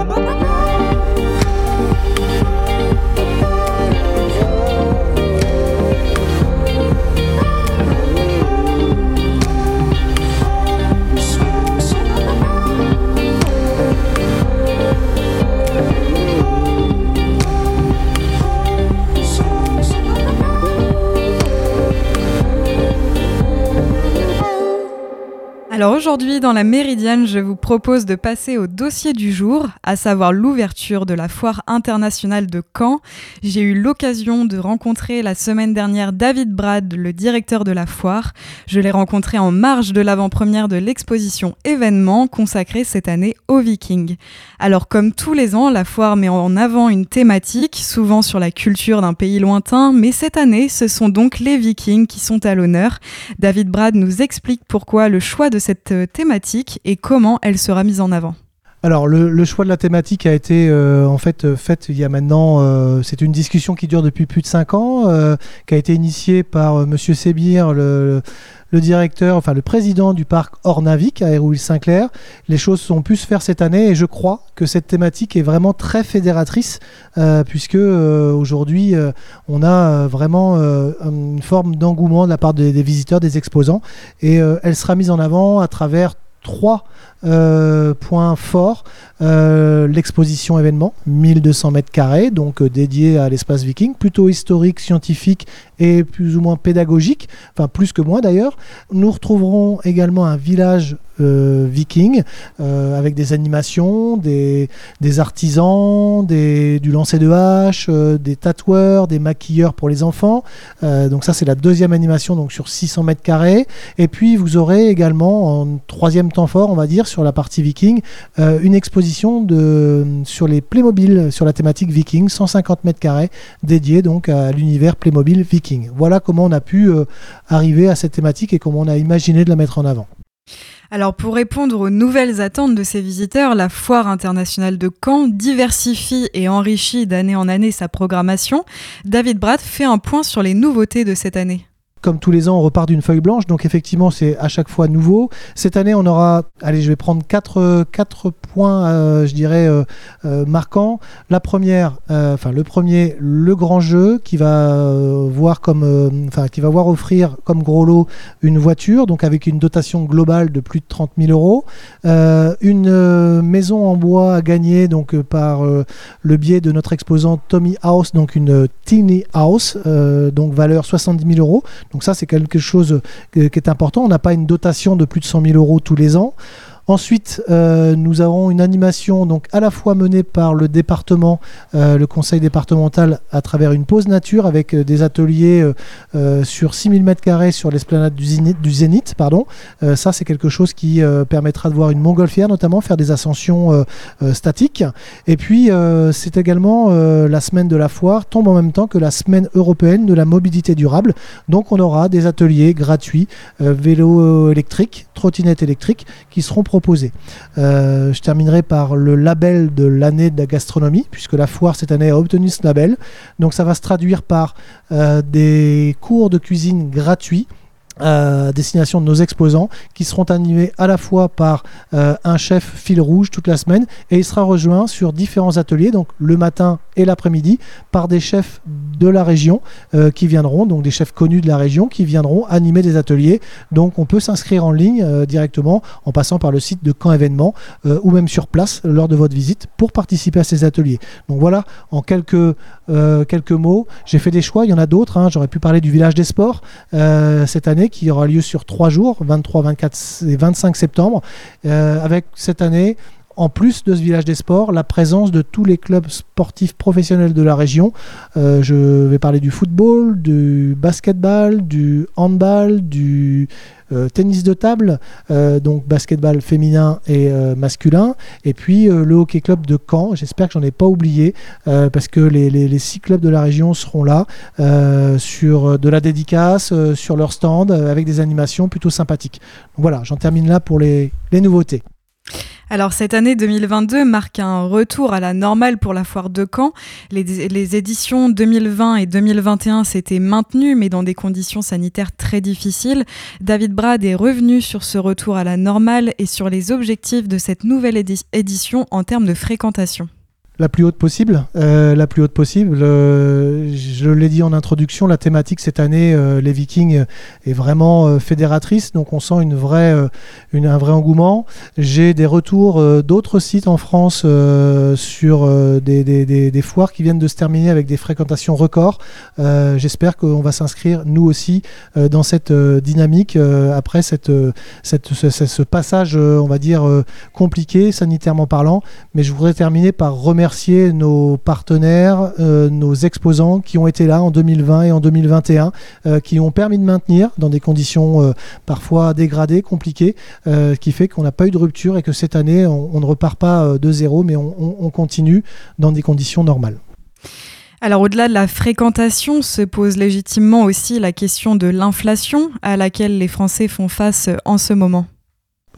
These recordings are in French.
Alors aujourd'hui, dans la Méridienne, je vous propose de passer au dossier du jour, à savoir l'ouverture de la foire internationale de Caen. J'ai eu l'occasion de rencontrer la semaine dernière David Brad, le directeur de la foire. Je l'ai rencontré en marge de l'avant-première de l'exposition événement consacrée cette année aux Vikings. Alors comme tous les ans, la foire met en avant une thématique, souvent sur la culture d'un pays lointain, mais cette année, ce sont donc les Vikings qui sont à l'honneur. David Brad nous explique pourquoi le choix de cette thématique et comment elle sera mise en avant alors le, choix de la thématique a été euh, en fait euh, fait il y a maintenant, c'est une discussion qui dure depuis plus de 5 ans, qui a été initiée par Monsieur Sébir, le, le, directeur, enfin le président du parc Ornavik à Hérouville-Saint-Clair. Les choses sont pu se faire cette année et je crois que cette thématique est vraiment très fédératrice puisque aujourd'hui on a vraiment une forme d'engouement de la part des, des, visiteurs, des exposants et elle sera mise en avant à travers trois euh, point fort, euh, l'exposition événement, 1200 mètres carrés, donc euh, dédié à l'espace viking, plutôt historique, scientifique et plus ou moins pédagogique, enfin plus que moi d'ailleurs. Nous retrouverons également un village viking avec des animations, des, artisans, du lancer de hache, des tatoueurs, des maquilleurs pour les enfants. donc ça c'est la deuxième animation donc sur 600 mètres carrés. Et puis vous aurez également en troisième temps fort, on va dire, sur la partie viking, euh, une exposition de, sur les Playmobil, sur la thématique viking, 150 mètres carrés, dédié donc à l'univers Playmobil viking. Voilà comment on a pu euh, arriver à cette thématique et comment on a imaginé de la mettre en avant. Alors pour répondre aux nouvelles attentes de ces visiteurs, la Foire internationale de Caen diversifie et enrichit d'année en année sa programmation. David Bratt fait un point sur les nouveautés de cette année comme tous les ans, on repart d'une feuille blanche, donc effectivement, c'est à chaque fois nouveau. Cette année, on aura, allez, je vais prendre quatre, quatre points, euh, je dirais, euh, euh, marquants. La première, enfin, le premier, le grand jeu qui va voir comme, enfin, qui va voir offrir comme gros lot une voiture, donc avec une dotation globale de plus de 30 000 euros, une maison en bois à gagner, donc par le biais de notre exposant Tommy House, donc une teeny house, donc valeur 70 000 euros. Donc ça, c'est quelque chose qui est important. On n'a pas une dotation de plus de 100 000 euros tous les ans. Ensuite, euh, nous avons une animation donc à la fois menée par le département, euh, le conseil départemental, à travers une pause nature avec euh, des ateliers sur 6000 m2 sur l'esplanade du, Zénith. Pardon. ça, c'est quelque chose qui permettra de voir une montgolfière, notamment faire des ascensions statiques. Et puis, c'est également la semaine de la foire tombe en même temps que la semaine européenne de la mobilité durable. Donc, on aura des ateliers gratuits, vélo électrique, trottinette électrique, qui seront proposés euh, je terminerai par le label de l'année de la gastronomie, puisque la foire cette année a obtenu ce label. Donc ça va se traduire par euh, des cours de cuisine gratuits destination de nos exposants qui seront animés à la fois par euh, un chef fil rouge toute la semaine et il sera rejoint sur différents ateliers, donc le matin et l'après-midi, par des chefs de la région euh, qui viendront, donc des chefs connus de la région qui viendront animer des ateliers. Donc on peut s'inscrire en ligne euh, directement en passant par le site de Camp Événement ou même sur place lors de votre visite pour participer à ces ateliers. Donc voilà, en quelques, quelques mots, j'ai fait des choix, il y en a d'autres, hein. j'aurais pu parler du village des sports cette année qui aura lieu sur trois jours, 23, 24 et 25 septembre, euh, avec cette année en plus de ce village des sports, la présence de tous les clubs sportifs professionnels de la région. Euh, je vais parler du football, du basketball, du handball, du tennis de table, euh, donc basketball féminin et masculin, et puis le hockey club de Caen. J'espère que j'en ai pas oublié parce que les, six clubs de la région seront là sur de la dédicace, sur leur stand, avec des animations plutôt sympathiques. voilà, j'en termine là pour les nouveautés. Alors cette année 2022 marque un retour à la normale pour la foire de Caen. Les, éditions 2020 et 2021 s'étaient maintenues mais dans des conditions sanitaires très difficiles. David Brad est revenu sur ce retour à la normale et sur les objectifs de cette nouvelle édition en termes de fréquentation la plus haute possible. Euh, la plus haute possible. Euh, je l'ai dit en introduction, la thématique cette année, euh, les Vikings, est vraiment fédératrice. Donc on sent une vraie, une, un vrai engouement. J'ai des retours d'autres sites en France sur des, des, des, foires qui viennent de se terminer avec des fréquentations records. J'espère qu'on va s'inscrire, nous aussi, dans cette dynamique après cette, cette, ce, ce, passage, on va dire, compliqué, sanitairement parlant. Mais je voudrais terminer par remercier remercier nos partenaires, euh, nos exposants qui ont été là en 2020 et en 2021, euh, qui ont permis de maintenir dans des conditions euh, parfois dégradées, compliquées, qui fait qu'on n'a pas eu de rupture et que cette année, on, ne repart pas de zéro, mais on continue dans des conditions normales. Alors au-delà de la fréquentation, se pose légitimement aussi la question de l'inflation à laquelle les Français font face en ce moment.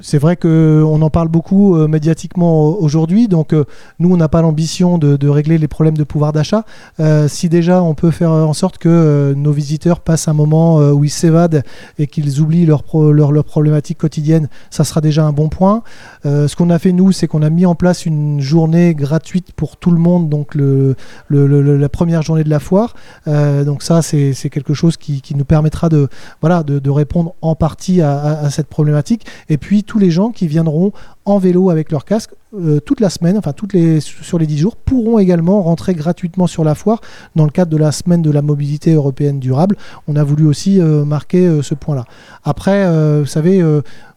C'est vrai qu'on en parle beaucoup euh, médiatiquement aujourd'hui, donc euh, nous, on n'a pas l'ambition de, régler les problèmes de pouvoir d'achat. Euh, si déjà on peut faire en sorte que nos visiteurs passent un moment où ils s'évadent et qu'ils oublient leurs leur, problématiques quotidiennes, ça sera déjà un bon point. ce qu'on a fait, nous, c'est qu'on a mis en place une journée gratuite pour tout le monde, donc le, la première journée de la foire. donc ça, c'est quelque chose qui, nous permettra de, voilà, de, répondre en partie à, à cette problématique. Et puis, tous les gens qui viendront en vélo avec leur casque euh, toute la semaine, enfin toutes les, sur les 10 jours, pourront également rentrer gratuitement sur la foire dans le cadre de la semaine de la mobilité européenne durable. On a voulu aussi euh, marquer euh, ce point-là. Après, vous savez,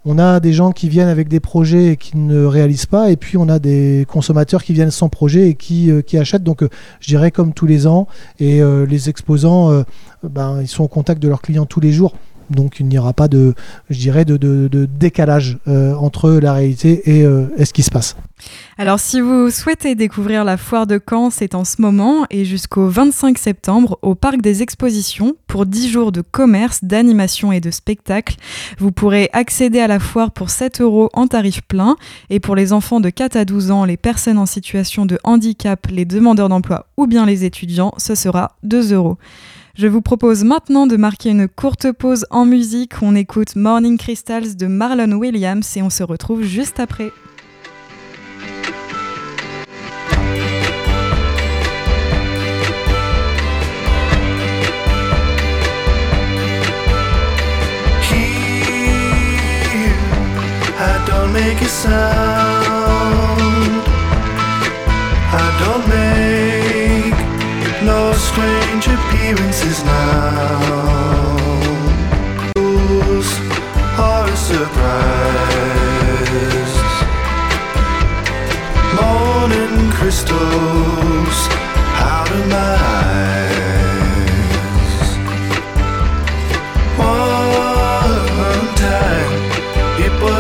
on a des gens qui viennent avec des projets et qui ne réalisent pas, et puis on a des consommateurs qui viennent sans projet et qui, qui achètent. Donc je dirais comme tous les ans, et les exposants, ben, ils sont au contact de leurs clients tous les jours. Donc il n'y aura pas de, décalage euh, entre la réalité euh, et, ce qui se passe. Alors si vous souhaitez découvrir la foire de Caen, c'est en ce moment et jusqu'au 25 septembre au Parc des Expositions pour 10 jours de commerce, d'animation et de spectacle. Vous pourrez accéder à la foire pour 7 euros en tarif plein et pour les enfants de 4 à 12 ans, les personnes en situation de handicap, les demandeurs d'emploi ou bien les étudiants, ce sera 2 euros. Je vous propose maintenant de marquer une courte pause en musique. On écoute Morning Crystals de Marlon Williams et on se retrouve juste après.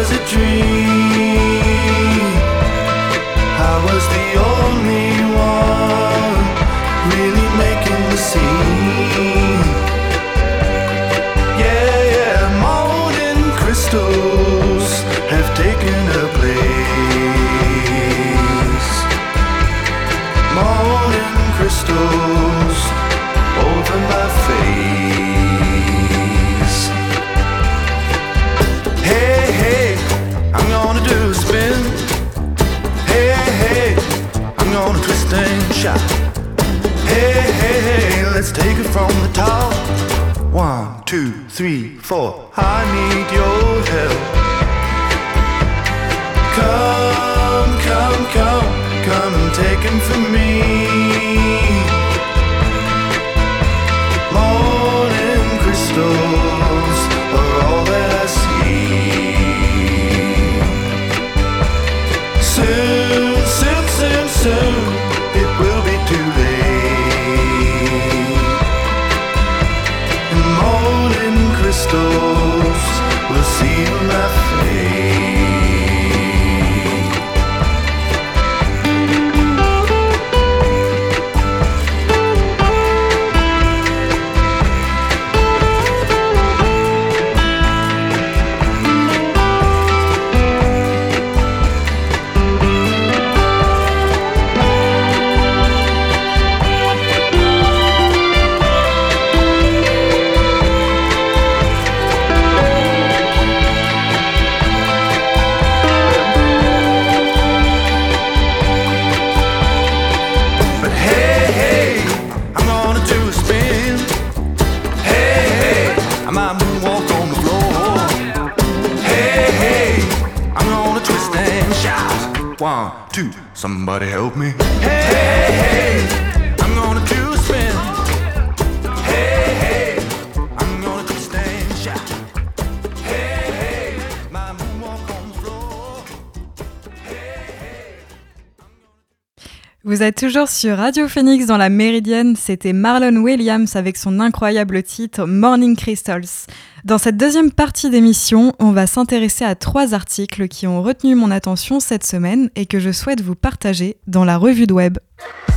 Was a dream. Vous êtes toujours sur Radio Phoenix dans la Méridienne, c'était Marlon Williams avec son incroyable titre Morning Crystals. Dans cette deuxième partie d'émission, on va s'intéresser à trois articles qui ont retenu mon attention cette semaine et que je souhaite vous partager dans la revue de web.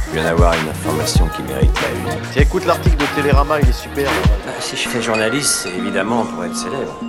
Je viens d'avoir une information qui mérite la une. Tiens, écoute l'article de Télérama, il est super. Bah, si je fais journaliste, c'est évidemment pour être célèbre.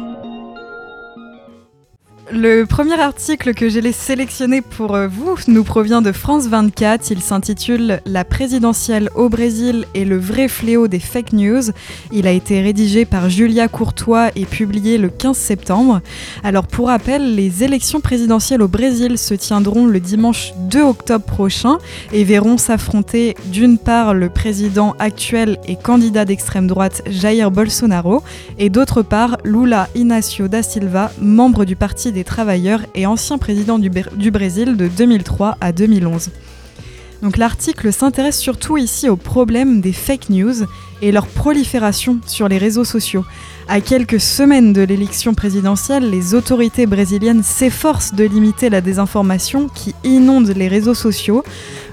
Le premier article que j'ai sélectionné pour euh, vous nous provient de France 24. Il s'intitule La présidentielle au Brésil et le vrai fléau des fake news. Il a été rédigé par Julia Courtois et publié le 15 septembre. Alors pour rappel, les élections présidentielles au Brésil se tiendront le dimanche 2 octobre prochain et verront s'affronter d'une part le président actuel et candidat d'extrême droite Jair Bolsonaro et d'autre part Lula Inácio da Silva, membre du parti des travailleurs et ancien président du, du, Brésil de 2003 à 2011. Donc l'article s'intéresse surtout ici au problème des fake news et leur prolifération sur les réseaux sociaux. À quelques semaines de l'élection présidentielle, les autorités brésiliennes s'efforcent de limiter la désinformation qui inonde les réseaux sociaux.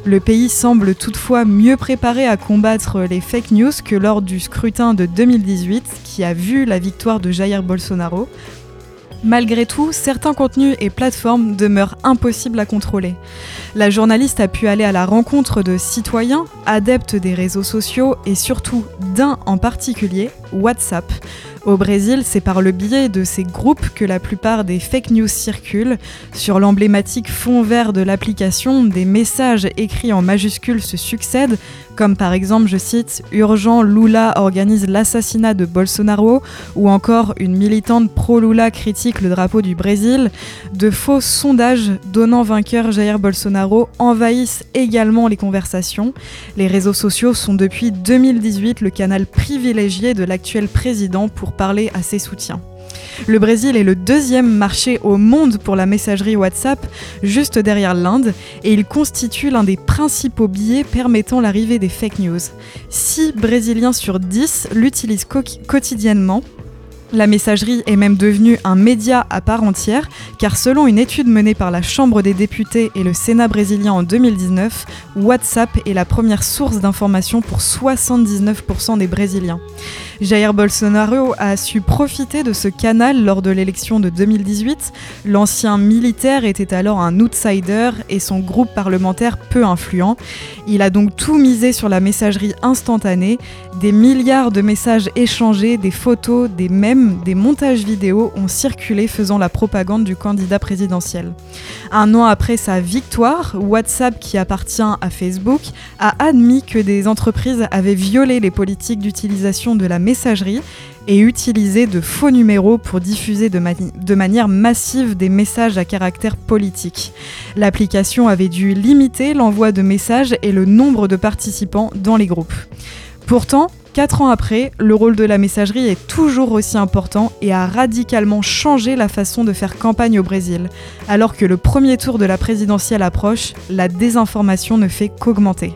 Le pays semble toutefois mieux préparé à combattre les fake news que lors du scrutin de 2018 qui a vu la victoire de Jair Bolsonaro. Malgré tout, certains contenus et plateformes demeurent impossibles à contrôler. La journaliste a pu aller à la rencontre de citoyens, adeptes des réseaux sociaux et surtout d'un en particulier, WhatsApp. Au Brésil, c'est par le biais de ces groupes que la plupart des fake news circulent. Sur l'emblématique fond vert de l'application, des messages écrits en majuscules se succèdent, comme par exemple, je cite, Urgent, Lula organise l'assassinat de Bolsonaro, ou encore une militante pro-Lula critique le drapeau du Brésil. De faux sondages donnant vainqueur Jair Bolsonaro envahissent également les conversations. Les réseaux sociaux sont depuis 2018 le canal privilégié de l'actuel président pour parler à ses soutiens. Le Brésil est le deuxième marché au monde pour la messagerie WhatsApp, juste derrière l'Inde, et il constitue l'un des principaux biais permettant l'arrivée des fake news. 6 Brésiliens sur 10 l'utilisent quotidiennement, la messagerie est même devenue un média à part entière, car selon une étude menée par la Chambre des députés et le Sénat brésilien en 2019, WhatsApp est la première source d'information pour 79% des Brésiliens. Jair Bolsonaro a su profiter de ce canal lors de l'élection de 2018. L'ancien militaire était alors un outsider et son groupe parlementaire peu influent. Il a donc tout misé sur la messagerie instantanée. Des milliards de messages échangés, des photos, des mèmes, des montages vidéo ont circulé faisant la propagande du candidat présidentiel. Un an après sa victoire, WhatsApp, qui appartient à Facebook, a admis que des entreprises avaient violé les politiques d'utilisation de la messagerie et utilisé de faux numéros pour diffuser de, de, manière massive des messages à caractère politique. L'application avait dû limiter l'envoi de messages et le nombre de participants dans les groupes. Pourtant, Quatre ans après, le rôle de la messagerie est toujours aussi important et a radicalement changé la façon de faire campagne au Brésil. Alors que le premier tour de la présidentielle approche, la désinformation ne fait qu'augmenter.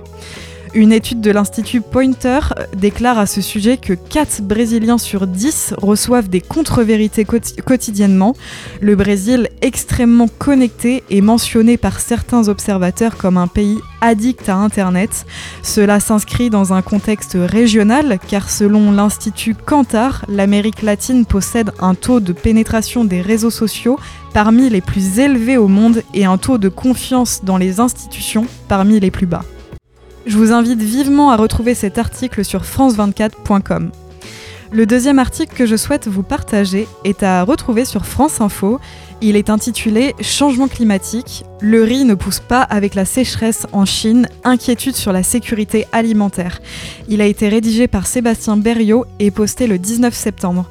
Une étude de l'Institut Pointer déclare à ce sujet que 4 Brésiliens sur 10 reçoivent des contre-vérités quotidiennement. Le Brésil, extrêmement connecté, est mentionné par certains observateurs comme un pays addict à Internet. Cela s'inscrit dans un contexte régional car selon l'Institut Kantar, l'Amérique latine possède un taux de pénétration des réseaux sociaux parmi les plus élevés au monde et un taux de confiance dans les institutions parmi les plus bas. Je vous invite vivement à retrouver cet article sur france24.com. Le deuxième article que je souhaite vous partager est à retrouver sur France Info. Il est intitulé Changement climatique. Le riz ne pousse pas avec la sécheresse en Chine. Inquiétude sur la sécurité alimentaire. Il a été rédigé par Sébastien Berriot et posté le 19 septembre.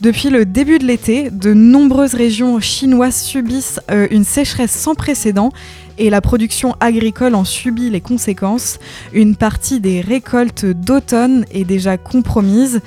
Depuis le début de l'été, de nombreuses régions chinoises subissent euh, une sécheresse sans précédent et la production agricole en subit les conséquences. Une partie des récoltes d'automne est déjà compromise.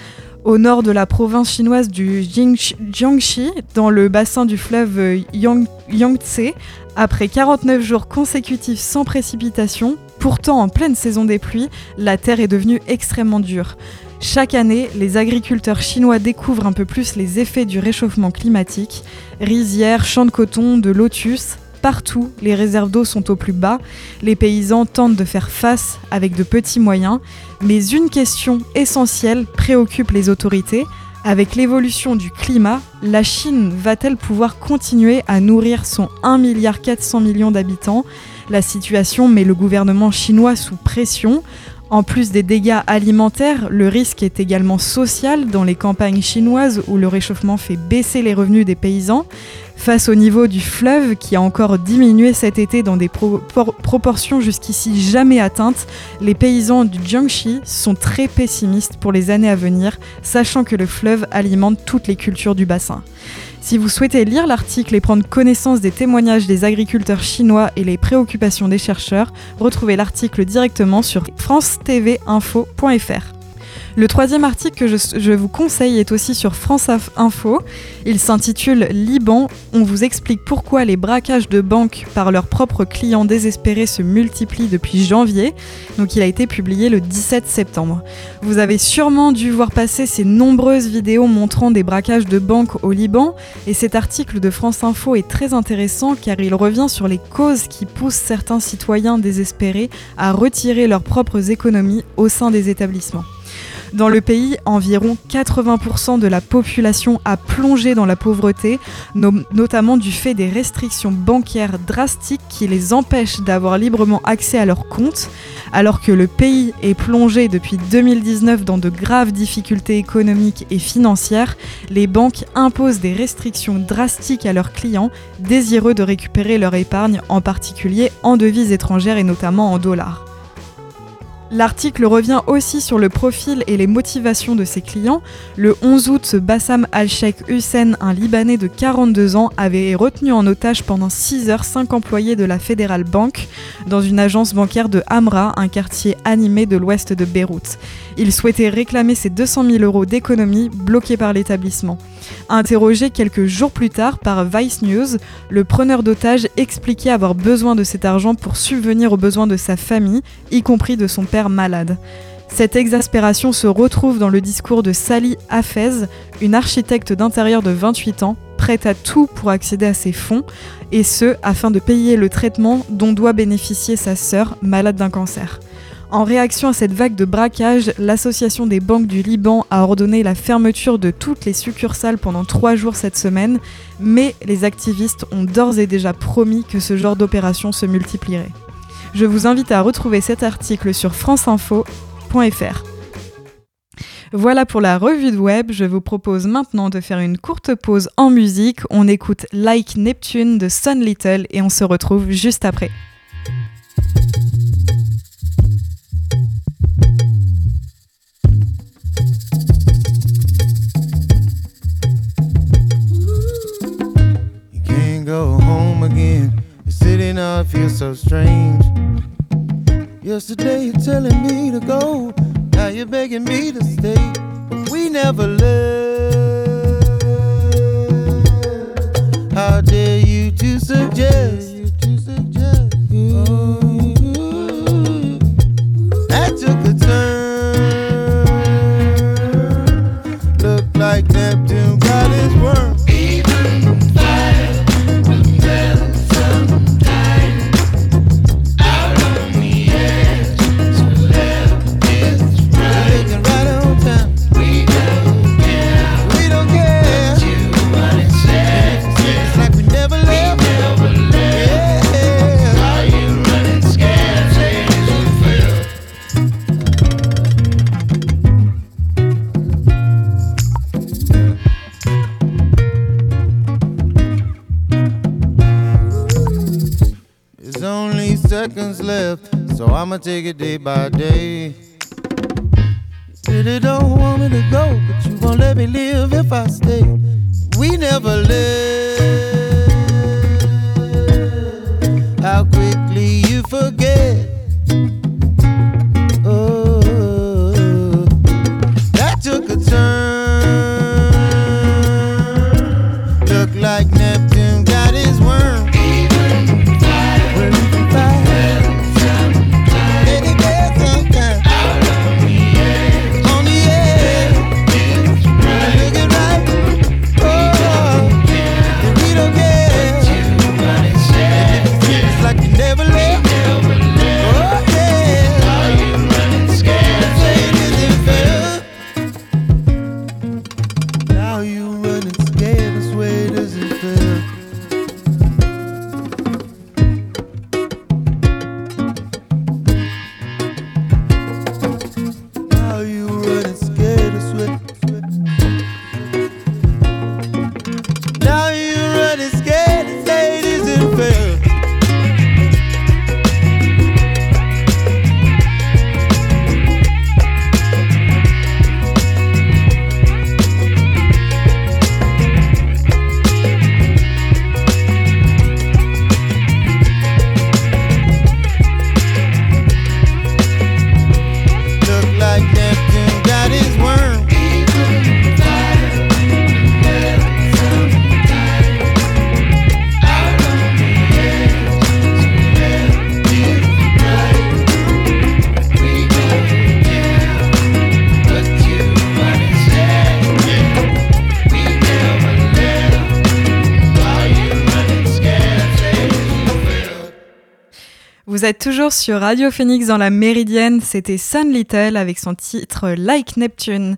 au nord de la province chinoise du Jiangxi, dans le bassin du fleuve Yang- Yangtze, après 49 jours consécutifs sans précipitation, pourtant en pleine saison des pluies, la terre est devenue extrêmement dure. Chaque année, les agriculteurs chinois découvrent un peu plus les effets du réchauffement climatique. Rizières, champs de coton, de lotus, partout, les réserves d'eau sont au plus bas. Les paysans tentent de faire face avec de petits moyens. Mais une question essentielle préoccupe les autorités. Avec l'évolution du climat, la Chine va-t-elle pouvoir continuer à nourrir son 1,4 milliard d'habitants? La situation met le gouvernement chinois sous pression. En plus des dégâts alimentaires, le risque est également social dans les campagnes chinoises où le réchauffement fait baisser les revenus des paysans. Face au niveau du fleuve qui a encore diminué cet été dans des pro- por- proportions jusqu'ici jamais atteintes, les paysans du Jiangxi sont très pessimistes pour les années à venir, sachant que le fleuve alimente toutes les cultures du bassin. Si vous souhaitez lire l'article et prendre connaissance des témoignages des agriculteurs chinois et les préoccupations des chercheurs, retrouvez l'article directement sur france-tv-info.fr. Le troisième article que je, vous conseille est aussi sur France Info. Il s'intitule Liban. On vous explique pourquoi les braquages de banques par leurs propres clients désespérés se multiplient depuis janvier. Donc il a été publié le 17 septembre. Vous avez sûrement dû voir passer ces nombreuses vidéos montrant des braquages de banques au Liban. Et cet article de France Info est très intéressant car il revient sur les causes qui poussent certains citoyens désespérés à retirer leurs propres économies au sein des établissements. Dans le pays, environ 80% de la population a plongé dans la pauvreté, no- notamment du fait des restrictions bancaires drastiques qui les empêchent d'avoir librement accès à leurs comptes, alors que le pays est plongé depuis 2019 dans de graves difficultés économiques et financières, les banques imposent des restrictions drastiques à leurs clients désireux de récupérer leur épargne, en particulier en devises étrangères et notamment en dollars. L'article revient aussi sur le profil et les motivations de ses clients. Le 11 août, Bassam Al-Sheikh Hussein, un Libanais de 42 ans, avait retenu en otage pendant 6 heures 5 employés de la Federal Bank dans une agence bancaire de Hamra, un quartier animé de l'ouest de Beyrouth. Il souhaitait réclamer ses 200 000 euros d'économie bloqués par l'établissement. Interrogé quelques jours plus tard par Vice News, le preneur d'otage expliquait avoir besoin de cet argent pour subvenir aux besoins de sa famille, y compris de son père malade. Cette exaspération se retrouve dans le discours de Sally Hafez, une architecte d'intérieur de 28 ans, prête à tout pour accéder à ses fonds, et ce, afin de payer le traitement dont doit bénéficier sa sœur, malade d'un cancer. En réaction à cette vague de braquage, l'Association des banques du Liban a ordonné la fermeture de toutes les succursales pendant trois jours cette semaine, mais les activistes ont d'ores et déjà promis que ce genre d'opération se multiplierait. Je vous invite à retrouver cet article sur franceinfo.fr. Voilà pour la revue de web. Je vous propose maintenant de faire une courte pause en musique. On écoute Like Neptune de Sun Little et on se retrouve juste après. Now feels so strange. Yesterday you're telling me to go. Now you're begging me to stay. But we never left. How dare you to suggest? Take it day by day. Really don't want me to go, but you won't let me live if I stay. We never left. Vous êtes toujours sur Radio Phoenix dans la Méridienne, c'était Sun Little avec son titre Like Neptune.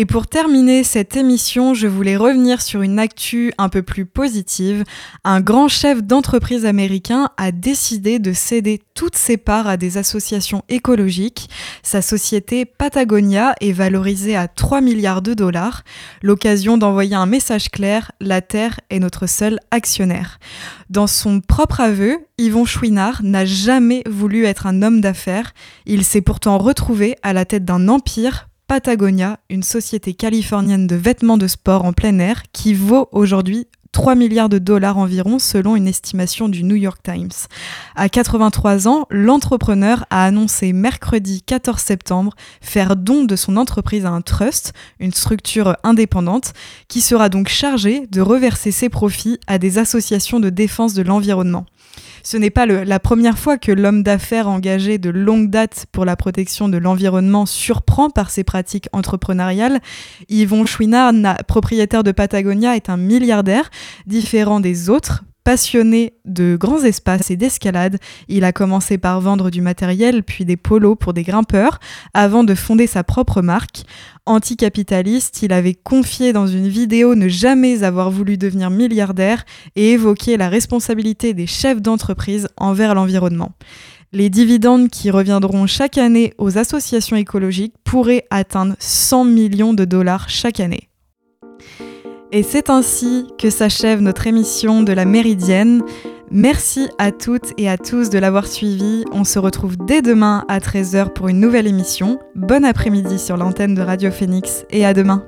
Et pour terminer cette émission, je voulais revenir sur une actu un peu plus positive. Un grand chef d'entreprise américain a décidé de céder toutes ses parts à des associations écologiques. Sa société Patagonia est valorisée à 3 milliards de dollars. L'occasion d'envoyer un message clair, la Terre est notre seul actionnaire. Dans son propre aveu, Yvon Chouinard n'a jamais voulu être un homme d'affaires. Il s'est pourtant retrouvé à la tête d'un empire Patagonia, une société californienne de vêtements de sport en plein air qui vaut aujourd'hui 3 milliards de dollars environ selon une estimation du New York Times. À 83 ans, l'entrepreneur a annoncé mercredi 14 septembre faire don de son entreprise à un trust, une structure indépendante, qui sera donc chargée de reverser ses profits à des associations de défense de l'environnement. Ce n'est pas la première fois que l'homme d'affaires engagé de longue date pour la protection de l'environnement surprend par ses pratiques entrepreneuriales. Yvon Chouinard, na- propriétaire de Patagonia, est un milliardaire différent des autres. Passionné de grands espaces et d'escalade, il a commencé par vendre du matériel puis des polos pour des grimpeurs avant de fonder sa propre marque. Anticapitaliste, il avait confié dans une vidéo ne jamais avoir voulu devenir milliardaire et évoqué la responsabilité des chefs d'entreprise envers l'environnement. Les dividendes qui reviendront chaque année aux associations écologiques pourraient atteindre 100 millions de dollars chaque année. Et c'est ainsi que s'achève notre émission de la Méridienne. Merci à toutes et à tous de l'avoir suivi. On se retrouve dès demain à 13h pour une nouvelle émission. Bon après-midi sur l'antenne de Radio Phoenix et à demain.